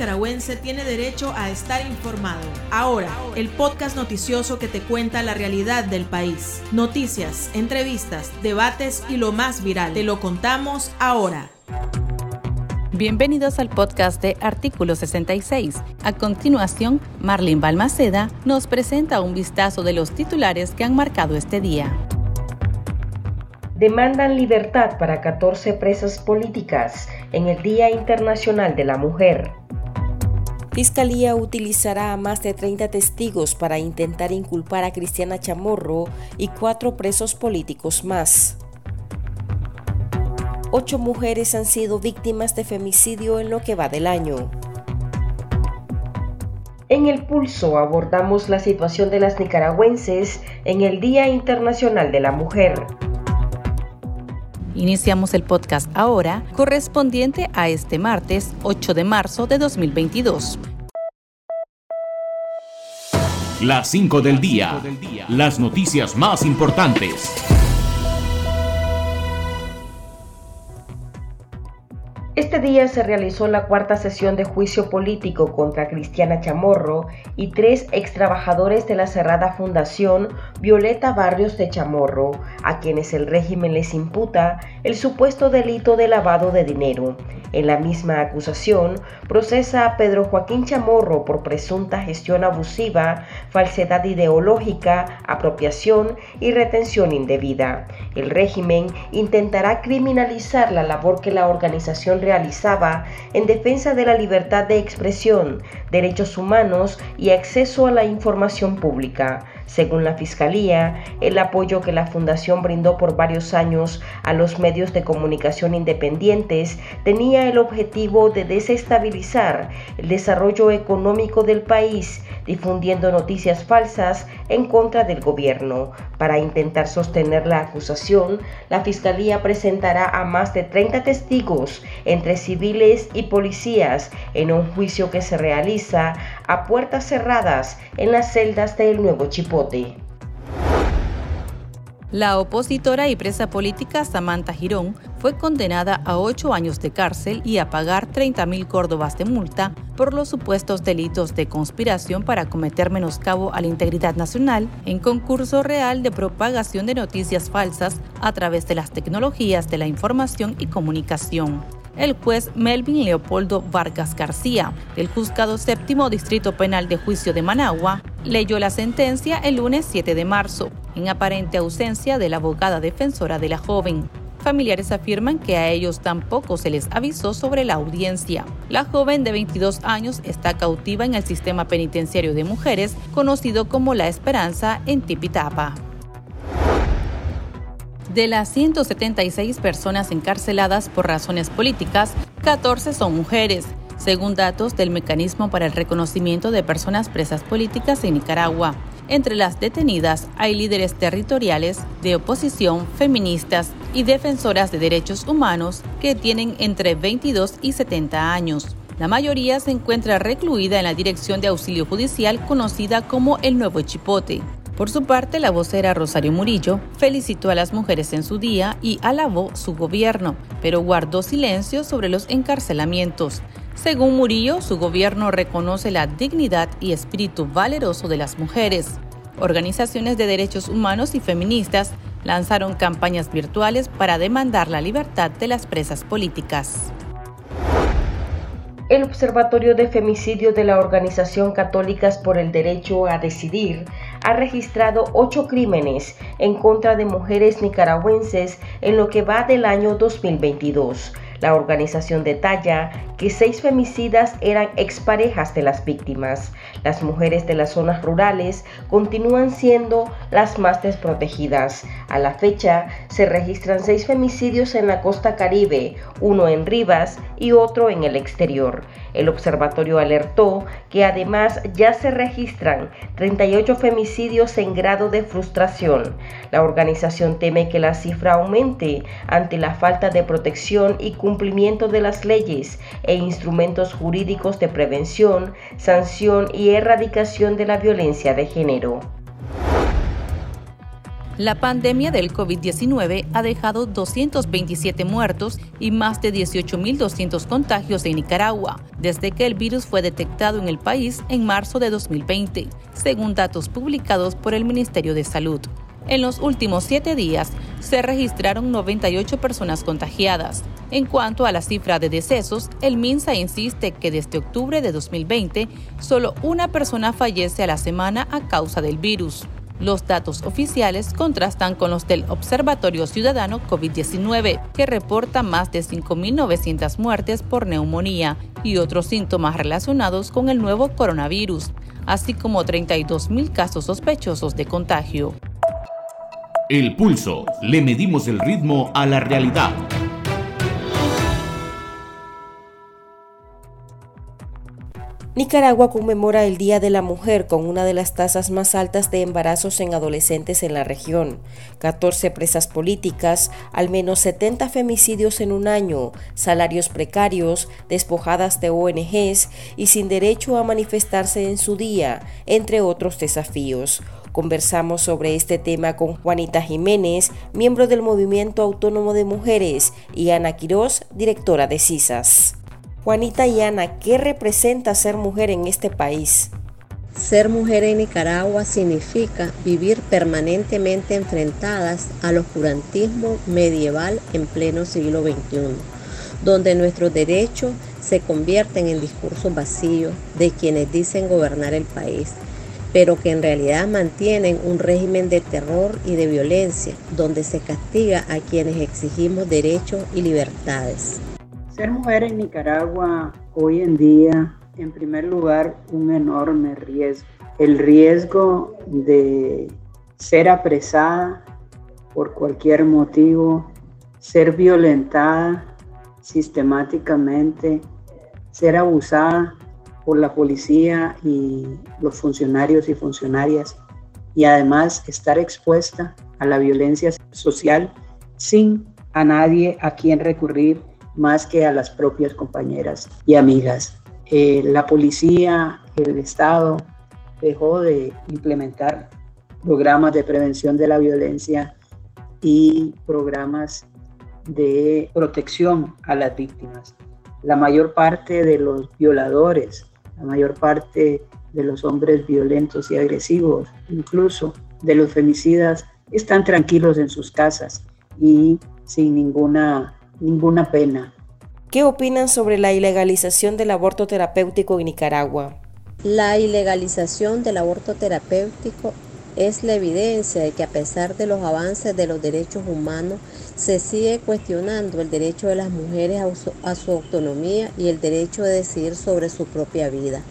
nicaragüense tiene derecho a estar informado. Ahora, el podcast noticioso que te cuenta la realidad del país. Noticias, entrevistas, debates y lo más viral. Te lo contamos ahora. Bienvenidos al podcast de Artículo 66. A continuación, Marlene Balmaceda nos presenta un vistazo de los titulares que han marcado este día demandan libertad para 14 presas políticas en el Día Internacional de la Mujer. Fiscalía utilizará a más de 30 testigos para intentar inculpar a Cristiana Chamorro y cuatro presos políticos más. Ocho mujeres han sido víctimas de femicidio en lo que va del año. En el pulso abordamos la situación de las nicaragüenses en el Día Internacional de la Mujer. Iniciamos el podcast ahora, correspondiente a este martes 8 de marzo de 2022. Las 5 del día. Las noticias más importantes. Día se realizó la cuarta sesión de juicio político contra Cristiana Chamorro y tres ex trabajadores de la cerrada Fundación Violeta Barrios de Chamorro, a quienes el régimen les imputa el supuesto delito de lavado de dinero. En la misma acusación, procesa a Pedro Joaquín Chamorro por presunta gestión abusiva, falsedad ideológica, apropiación y retención indebida. El régimen intentará criminalizar la labor que la organización realizaba en defensa de la libertad de expresión, derechos humanos y acceso a la información pública. Según la Fiscalía, el apoyo que la Fundación brindó por varios años a los medios de comunicación independientes tenía el objetivo de desestabilizar el desarrollo económico del país, difundiendo noticias falsas en contra del gobierno. Para intentar sostener la acusación, la Fiscalía presentará a más de 30 testigos, entre civiles y policías, en un juicio que se realiza a puertas cerradas en las celdas del Nuevo Chipote. La opositora y presa política Samantha Girón fue condenada a ocho años de cárcel y a pagar 30 mil córdobas de multa por los supuestos delitos de conspiración para cometer menoscabo a la integridad nacional en concurso real de propagación de noticias falsas a través de las tecnologías de la información y comunicación el juez Melvin Leopoldo Vargas García, del Juzgado Séptimo Distrito Penal de Juicio de Managua, leyó la sentencia el lunes 7 de marzo, en aparente ausencia de la abogada defensora de la joven. Familiares afirman que a ellos tampoco se les avisó sobre la audiencia. La joven de 22 años está cautiva en el sistema penitenciario de mujeres, conocido como La Esperanza en Tipitapa. De las 176 personas encarceladas por razones políticas, 14 son mujeres, según datos del Mecanismo para el Reconocimiento de Personas Presas Políticas en Nicaragua. Entre las detenidas hay líderes territoriales, de oposición, feministas y defensoras de derechos humanos que tienen entre 22 y 70 años. La mayoría se encuentra recluida en la Dirección de Auxilio Judicial conocida como el Nuevo Chipote. Por su parte, la vocera Rosario Murillo felicitó a las mujeres en su día y alabó su gobierno, pero guardó silencio sobre los encarcelamientos. Según Murillo, su gobierno reconoce la dignidad y espíritu valeroso de las mujeres. Organizaciones de derechos humanos y feministas lanzaron campañas virtuales para demandar la libertad de las presas políticas. El Observatorio de Femicidio de la Organización Católicas por el Derecho a Decidir ha registrado ocho crímenes en contra de mujeres nicaragüenses en lo que va del año 2022. La organización detalla que seis femicidas eran exparejas de las víctimas. Las mujeres de las zonas rurales continúan siendo las más desprotegidas. A la fecha se registran seis femicidios en la costa caribe, uno en Rivas y otro en el exterior. El observatorio alertó que además ya se registran 38 femicidios en grado de frustración. La organización teme que la cifra aumente ante la falta de protección y cumplimiento de las leyes e instrumentos jurídicos de prevención, sanción y erradicación de la violencia de género. La pandemia del COVID-19 ha dejado 227 muertos y más de 18.200 contagios en Nicaragua, desde que el virus fue detectado en el país en marzo de 2020, según datos publicados por el Ministerio de Salud. En los últimos siete días se registraron 98 personas contagiadas. En cuanto a la cifra de decesos, el MINSA insiste que desde octubre de 2020 solo una persona fallece a la semana a causa del virus. Los datos oficiales contrastan con los del Observatorio Ciudadano COVID-19, que reporta más de 5.900 muertes por neumonía y otros síntomas relacionados con el nuevo coronavirus, así como 32.000 casos sospechosos de contagio. El pulso. Le medimos el ritmo a la realidad. Nicaragua conmemora el Día de la Mujer con una de las tasas más altas de embarazos en adolescentes en la región, 14 presas políticas, al menos 70 femicidios en un año, salarios precarios, despojadas de ONGs y sin derecho a manifestarse en su día, entre otros desafíos. Conversamos sobre este tema con Juanita Jiménez, miembro del Movimiento Autónomo de Mujeres, y Ana Quirós, directora de CISAS. Juanita y Ana, ¿qué representa ser mujer en este país? Ser mujer en Nicaragua significa vivir permanentemente enfrentadas al oscurantismo medieval en pleno siglo XXI, donde nuestros derechos se convierten en discursos vacíos de quienes dicen gobernar el país, pero que en realidad mantienen un régimen de terror y de violencia, donde se castiga a quienes exigimos derechos y libertades. Ser mujer en Nicaragua hoy en día, en primer lugar, un enorme riesgo. El riesgo de ser apresada por cualquier motivo, ser violentada sistemáticamente, ser abusada por la policía y los funcionarios y funcionarias y además estar expuesta a la violencia social sin a nadie a quien recurrir más que a las propias compañeras y amigas. Eh, la policía, el Estado dejó de implementar programas de prevención de la violencia y programas de protección a las víctimas. La mayor parte de los violadores, la mayor parte de los hombres violentos y agresivos, incluso de los femicidas, están tranquilos en sus casas y sin ninguna ninguna pena. ¿Qué opinan sobre la ilegalización del aborto terapéutico en Nicaragua? La ilegalización del aborto terapéutico es la evidencia de que a pesar de los avances de los derechos humanos, se sigue cuestionando el derecho de las mujeres a su, autonomía y el derecho de decidir sobre su propia vida.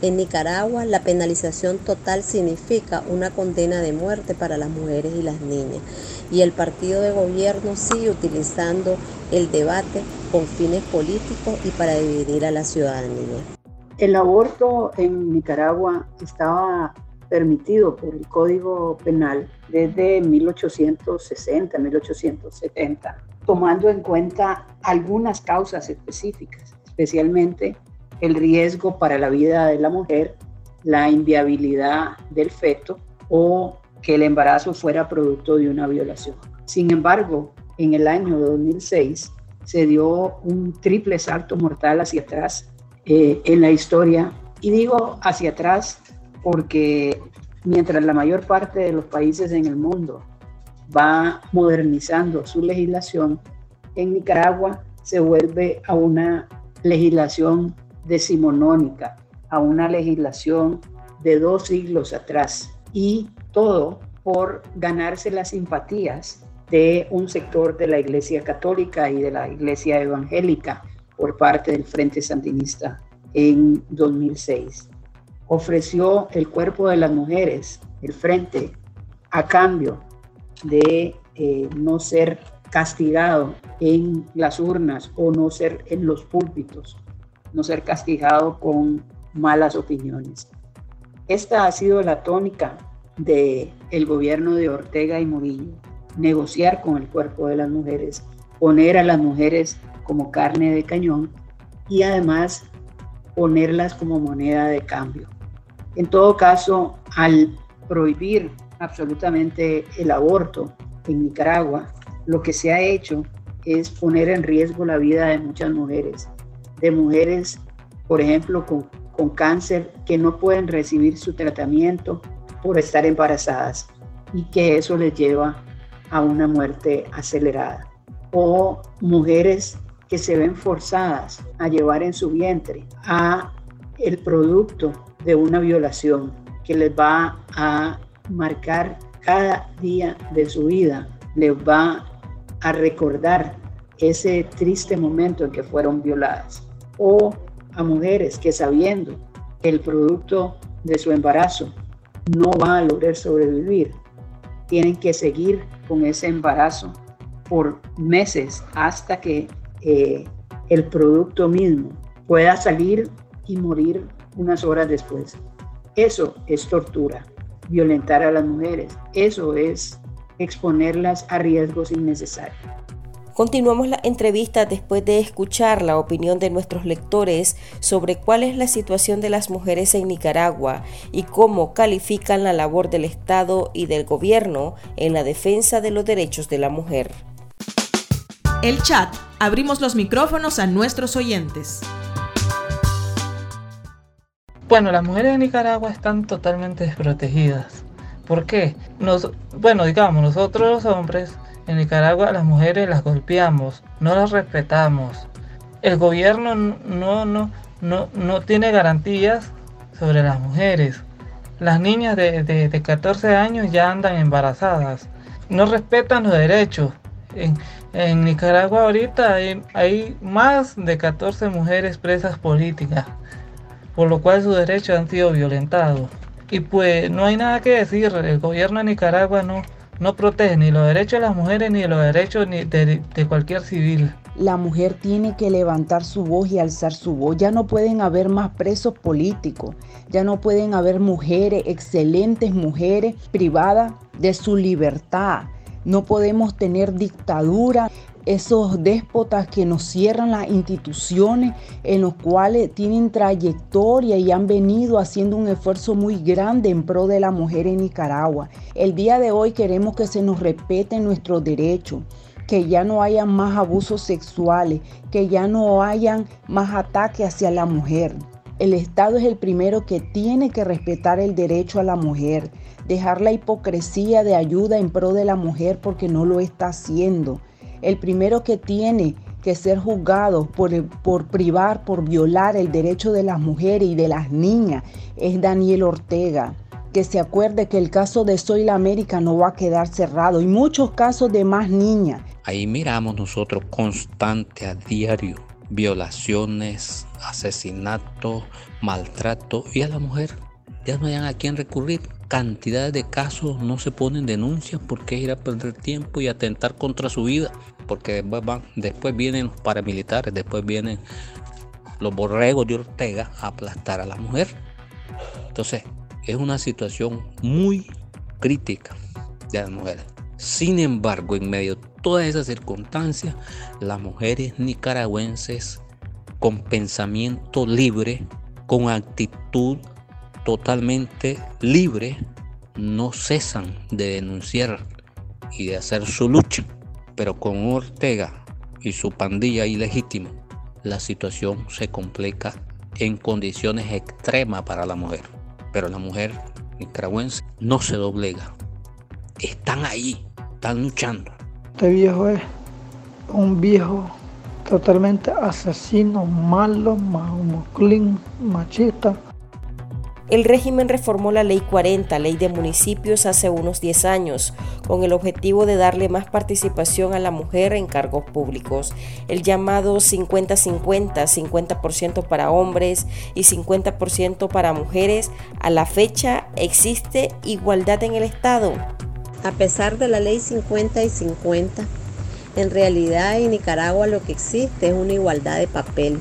En Nicaragua, la penalización total significa una condena de muerte para las mujeres y las niñas. Y el partido de gobierno sigue utilizando el debate con fines políticos y para dividir a la ciudadanía. El aborto en Nicaragua estaba permitido por el Código Penal desde 1860, 1870, tomando en cuenta algunas causas específicas, especialmente el riesgo para la vida de la mujer, la inviabilidad del feto o que el embarazo fuera producto de una violación. Sin embargo, en el año 2006 se dio un triple salto mortal hacia atrás eh, en la historia. Y digo hacia atrás porque mientras la mayor parte de los países en el mundo va modernizando su legislación, en Nicaragua se vuelve a una legislación decimonónica a una legislación de dos siglos atrás y todo por ganarse las simpatías de un sector de la Iglesia Católica y de la Iglesia Evangélica por parte del Frente Sandinista en 2006. Ofreció el cuerpo de las mujeres, el Frente, a cambio de eh, no ser castigado en las urnas o no ser en los púlpitos no ser castigado con malas opiniones. Esta ha sido la tónica del el gobierno de Ortega y Murillo, negociar con el cuerpo de las mujeres, poner a las mujeres como carne de cañón y además ponerlas como moneda de cambio. En todo caso, al prohibir absolutamente el aborto en Nicaragua, lo que se ha hecho es poner en riesgo la vida de muchas mujeres, de mujeres, por ejemplo, con, con cáncer que no pueden recibir su tratamiento por estar embarazadas y que eso les lleva a una muerte acelerada. O mujeres que se ven forzadas a llevar en su vientre a el producto de una violación que les va a marcar cada día de su vida, les va a recordar ese triste momento en que fueron violadas. O a mujeres que sabiendo el producto de su embarazo no va a lograr sobrevivir, tienen que seguir con ese embarazo por meses hasta que eh, el producto mismo pueda salir y morir unas horas después. Eso es tortura, violentar a las mujeres. Eso es exponerlas a riesgos innecesarios. Continuamos la entrevista después de escuchar la opinión de nuestros lectores sobre cuál es la situación de las mujeres en Nicaragua y cómo califican la labor del Estado y del gobierno en la defensa de los derechos de la mujer. El chat. Abrimos los micrófonos a nuestros oyentes. Bueno, las mujeres de Nicaragua están totalmente desprotegidas. ¿Por qué? Nos, bueno, digamos, nosotros los hombres en Nicaragua las mujeres las golpeamos, no las respetamos. El gobierno no, no, no, no tiene garantías sobre las mujeres. Las niñas de, de, 14 años ya andan embarazadas. No respetan los derechos. En, en Nicaragua ahorita hay, hay, más de 14 mujeres presas políticas, por lo cual sus derechos han sido violentados. Y pues no hay nada que decir, el gobierno de Nicaragua no, no protege ni los derechos de las mujeres ni los derechos ni de, cualquier civil. La mujer tiene que levantar su voz y alzar su voz. Ya no pueden haber más presos políticos. Ya no pueden haber mujeres, excelentes mujeres privadas de su libertad. No podemos tener dictadura esos déspotas que nos cierran las instituciones, en los cuales tienen trayectoria y han venido haciendo un esfuerzo muy grande en pro de la mujer en Nicaragua. El día de hoy queremos que se nos respeten nuestros derechos que ya no haya más abusos sexuales, que ya no hayan más ataques hacia la mujer. El Estado es el primero que tiene que respetar el derecho a la mujer, dejar la hipocresía de ayuda en pro de la mujer porque no lo está haciendo. El primero que tiene que ser juzgado por, por privar, por violar el derecho de las mujeres y de las niñas es Daniel Ortega. Que se acuerde que el caso de Soy la América no va a quedar cerrado y muchos casos de más niñas. Ahí miramos nosotros constante a diario violaciones, asesinatos, maltrato y a la mujer. Ya no hayan a quién recurrir cantidades de casos no se ponen denuncias porque es ir a perder tiempo y atentar contra su vida, porque después, van, después vienen los paramilitares, después vienen los borregos de Ortega a aplastar a la mujer. Entonces, es una situación muy crítica de las mujeres. Sin embargo, en medio de todas esas circunstancias, las mujeres nicaragüenses con pensamiento libre, con actitud totalmente libre no cesan de denunciar y de hacer su lucha. Pero con Ortega y su pandilla ilegítima, la situación se complica en condiciones extremas para la mujer. Pero la mujer nicaragüense no se doblega. Están ahí, están luchando. Este viejo es un viejo totalmente asesino, malo, machista el régimen reformó la Ley 40, Ley de Municipios, hace unos 10 años, con el objetivo de darle más participación a la mujer en cargos públicos. El llamado 50-50, 50%, para hombres y 50% para mujeres, a la fecha existe igualdad en el Estado. A pesar de la Ley 50 y 50, en realidad en Nicaragua lo que existe es una igualdad de papel,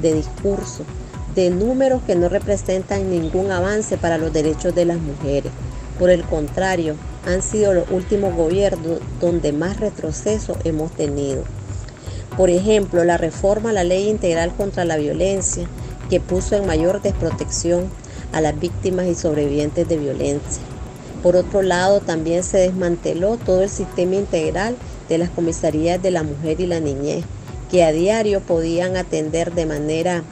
de discurso de números que no representan ningún avance para los derechos de las mujeres. Por el contrario, han sido los últimos gobiernos donde más retroceso hemos tenido. Por ejemplo, la reforma a la Ley Integral contra la Violencia, que puso en mayor desprotección a las víctimas y sobrevivientes de violencia. Por otro lado, también se desmanteló todo el sistema integral de las comisarías de la mujer y la niñez, que a diario podían atender de manera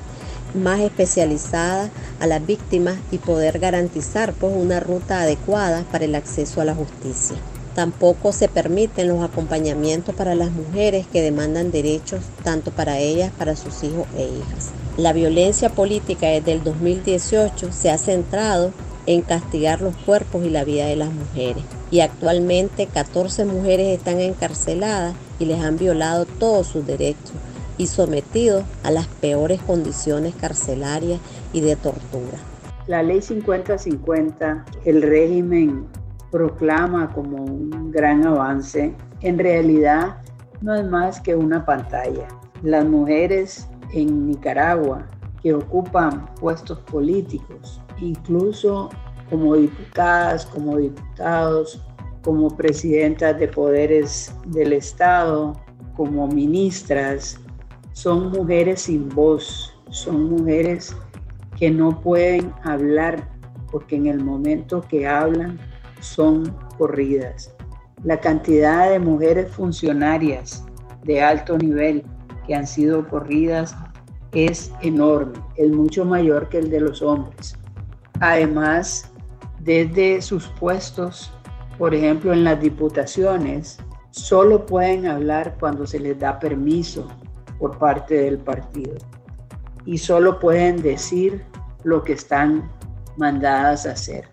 más especializada a las víctimas y poder garantizar pues, una ruta adecuada para el acceso a la justicia. Tampoco se permiten los acompañamientos para las mujeres que demandan derechos tanto para ellas, para sus hijos e hijas. La violencia política desde el 2018 se ha centrado en castigar los cuerpos y la vida de las mujeres. Y actualmente 14 mujeres están encarceladas y les han violado todos sus derechos y sometidos a las peores condiciones carcelarias y de tortura. La ley 50-50, el régimen proclama como un gran avance, en realidad no es más que una pantalla. Las mujeres en Nicaragua que ocupan puestos políticos, incluso como diputadas, como diputados, como presidentas de poderes del Estado, como ministras, son mujeres sin voz, son mujeres que no pueden hablar porque en el momento que hablan son corridas. La cantidad de mujeres funcionarias de alto nivel que han sido corridas es enorme, es mucho mayor que el de los hombres. Además, desde sus puestos, por ejemplo, en las diputaciones, solo pueden hablar cuando se les da permiso por parte del partido y solo pueden decir lo que están mandadas a hacer.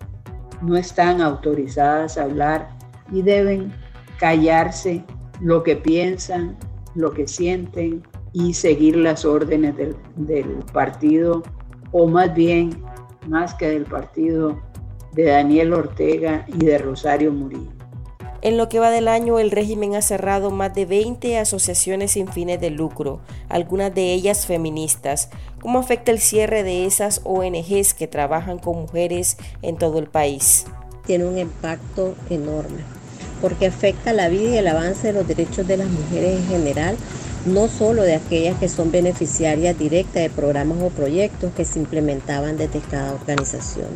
No están autorizadas a hablar y deben callarse lo que piensan, lo que sienten y seguir las órdenes del, partido, o más bien, más que del partido, de Daniel Ortega y de Rosario Murillo. En lo que va del año, el régimen ha cerrado más de 20 asociaciones sin fines de lucro, algunas de ellas feministas. ¿Cómo afecta el cierre de esas ONGs que trabajan con mujeres en todo el país? Tiene un impacto enorme, porque afecta la vida y el avance de los derechos de las mujeres en general, no solo de aquellas que son beneficiarias directas de programas o proyectos que se implementaban desde cada organización.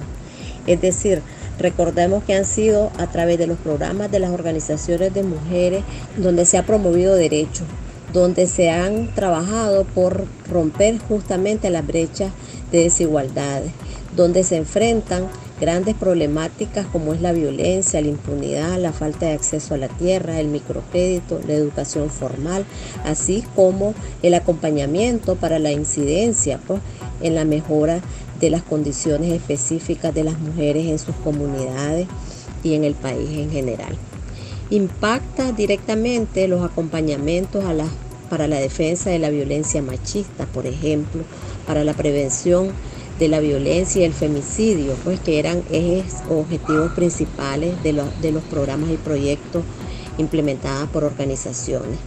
Es decir, recordemos que han sido a través de los programas de las organizaciones de mujeres donde se ha promovido derechos, donde se han trabajado por romper justamente las brechas de desigualdades, donde se enfrentan grandes problemáticas como es la violencia, la impunidad, la falta de acceso a la tierra, el microcrédito, la educación formal, así como el acompañamiento para la incidencia pues, en la mejora de las condiciones específicas de las mujeres en sus comunidades y en el país en general. Impacta directamente los acompañamientos para la defensa de la violencia machista, por ejemplo, para la prevención de la violencia y el femicidio, pues que eran ejes objetivos principales de de los programas y proyectos implementados por organizaciones.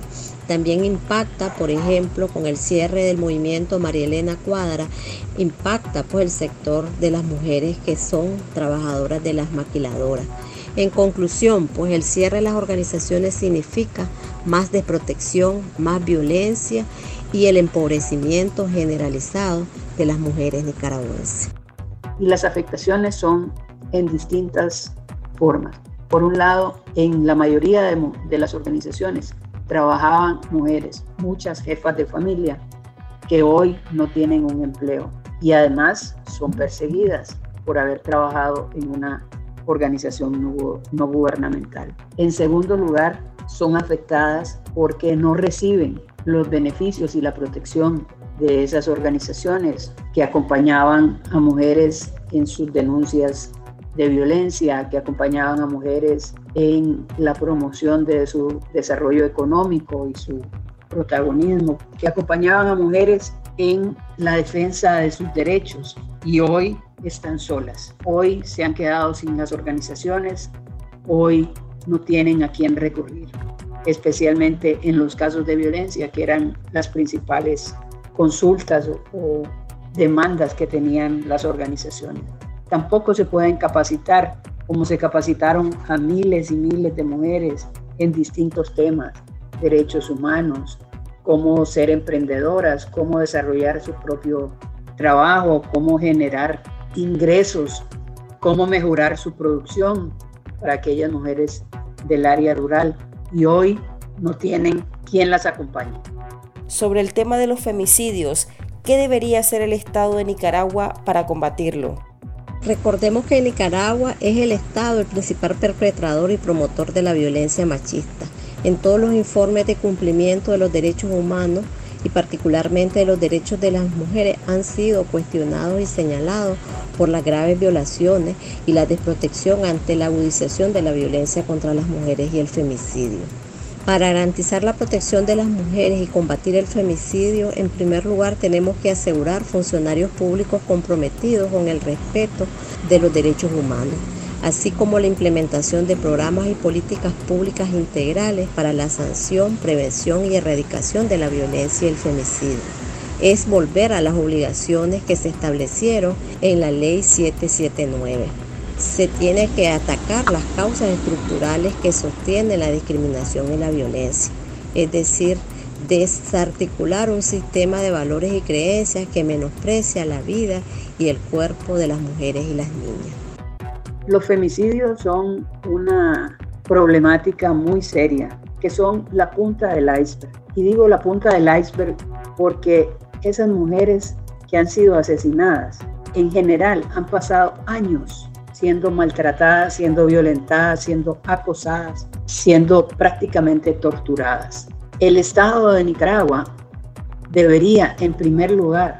También impacta, por ejemplo, con el cierre del movimiento María Elena Cuadra, impacta pues el sector de las mujeres que son trabajadoras de las maquiladoras. En conclusión, pues el cierre de las organizaciones significa más desprotección, más violencia y el empobrecimiento generalizado de las mujeres nicaragüenses. Y las afectaciones son en distintas formas. Por un lado, en la mayoría de, de las organizaciones trabajaban mujeres, muchas jefas de familia que hoy no tienen un empleo y además son perseguidas por haber trabajado en una organización no, gubernamental. En segundo lugar, son afectadas porque no reciben los beneficios y la protección de esas organizaciones que acompañaban a mujeres en sus denuncias de violencia, que acompañaban a mujeres en la promoción de su desarrollo económico y su protagonismo, que acompañaban a mujeres en la defensa de sus derechos y hoy están solas. Hoy se han quedado sin las organizaciones, hoy no tienen a quién recurrir, especialmente en los casos de violencia, que eran las principales consultas o, demandas que tenían las organizaciones. Tampoco se pueden capacitar como se capacitaron a miles y miles de mujeres en distintos temas, derechos humanos, cómo ser emprendedoras, cómo desarrollar su propio trabajo, cómo generar ingresos, cómo mejorar su producción, para aquellas mujeres del área rural y hoy no tienen quien las acompañe. Sobre el tema de los femicidios, ¿qué debería hacer el Estado de Nicaragua para combatirlo? Recordemos que Nicaragua es el Estado el principal perpetrador y promotor de la violencia machista. En todos los informes de cumplimiento de los derechos humanos y particularmente de los derechos de las mujeres han sido cuestionados y señalados por las graves violaciones y la desprotección ante la agudización de la violencia contra las mujeres y el femicidio. Para garantizar la protección de las mujeres y combatir el femicidio, en primer lugar tenemos que asegurar funcionarios públicos comprometidos con el respeto de los derechos humanos, así como la implementación de programas y políticas públicas integrales para la sanción, prevención y erradicación de la violencia y el femicidio. Es volver a las obligaciones que se establecieron en la Ley 779 se tiene que atacar las causas estructurales que sostienen la discriminación y la violencia, es decir, desarticular un sistema de valores y creencias que menosprecia la vida y el cuerpo de las mujeres y las niñas. Los femicidios son una problemática muy seria, que son la punta del iceberg. Y digo la punta del iceberg porque esas mujeres que han sido asesinadas en general han pasado años siendo maltratadas, siendo violentadas, siendo acosadas, siendo prácticamente torturadas. El Estado de Nicaragua debería, en primer lugar,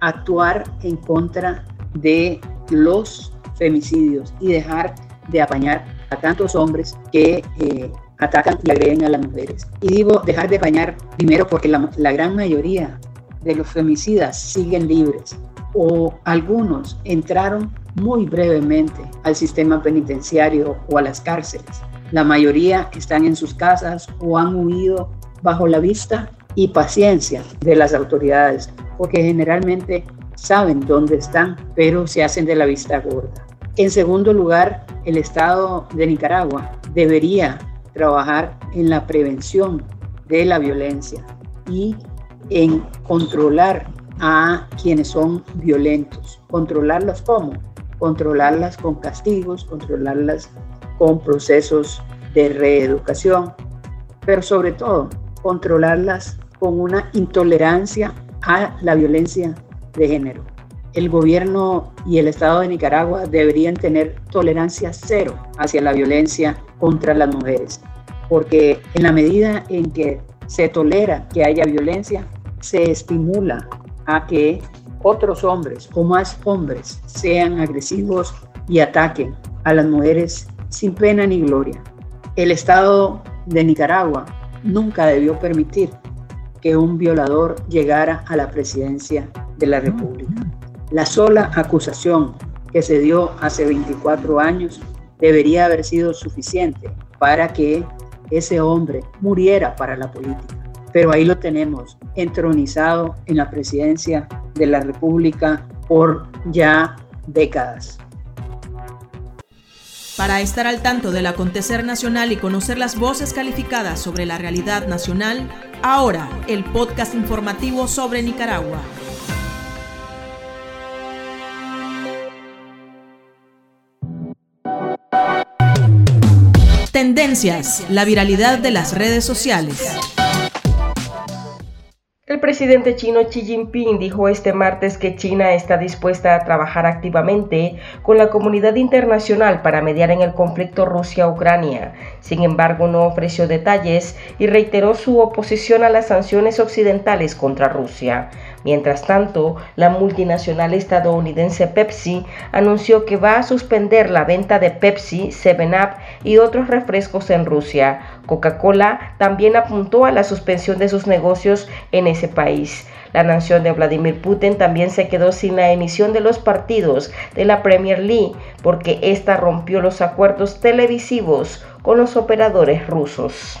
actuar en contra de los femicidios y dejar de apañar a tantos hombres que eh, atacan y agreden a las mujeres. Y digo dejar de apañar primero porque la, la gran mayoría de los femicidas siguen libres o algunos entraron muy brevemente al sistema penitenciario o a las cárceles. La mayoría están en sus casas o han huido bajo la vista y paciencia de las autoridades, porque generalmente saben dónde están, pero se hacen de la vista gorda. En segundo lugar, el Estado de Nicaragua debería trabajar en la prevención de la violencia y en controlar a quienes son violentos. ¿Controlarlos cómo? controlarlas con castigos, controlarlas con procesos de reeducación, pero sobre todo controlarlas con una intolerancia a la violencia de género. El gobierno y el Estado de Nicaragua deberían tener tolerancia cero hacia la violencia contra las mujeres, porque en la medida en que se tolera que haya violencia, se estimula a que otros hombres o más hombres sean agresivos y ataquen a las mujeres sin pena ni gloria. El Estado de Nicaragua nunca debió permitir que un violador llegara a la presidencia de la República. La sola acusación que se dio hace 24 años debería haber sido suficiente para que ese hombre muriera para la política. Pero ahí lo tenemos, entronizado en la presidencia de la República por ya décadas. Para estar al tanto del acontecer nacional y conocer las voces calificadas sobre la realidad nacional, ahora el podcast informativo sobre Nicaragua. Tendencias, la viralidad de las redes sociales. El presidente chino Xi Jinping dijo este martes que China está dispuesta a trabajar activamente con la comunidad internacional para mediar en el conflicto Rusia-Ucrania. Sin embargo, no ofreció detalles y reiteró su oposición a las sanciones occidentales contra Rusia. Mientras tanto, la multinacional estadounidense Pepsi anunció que va a suspender la venta de Pepsi, 7up y otros refrescos en Rusia. Coca-Cola también apuntó a la suspensión de sus negocios en ese país. La nación de Vladimir Putin también se quedó sin la emisión de los partidos de la Premier League porque ésta rompió los acuerdos televisivos con los operadores rusos.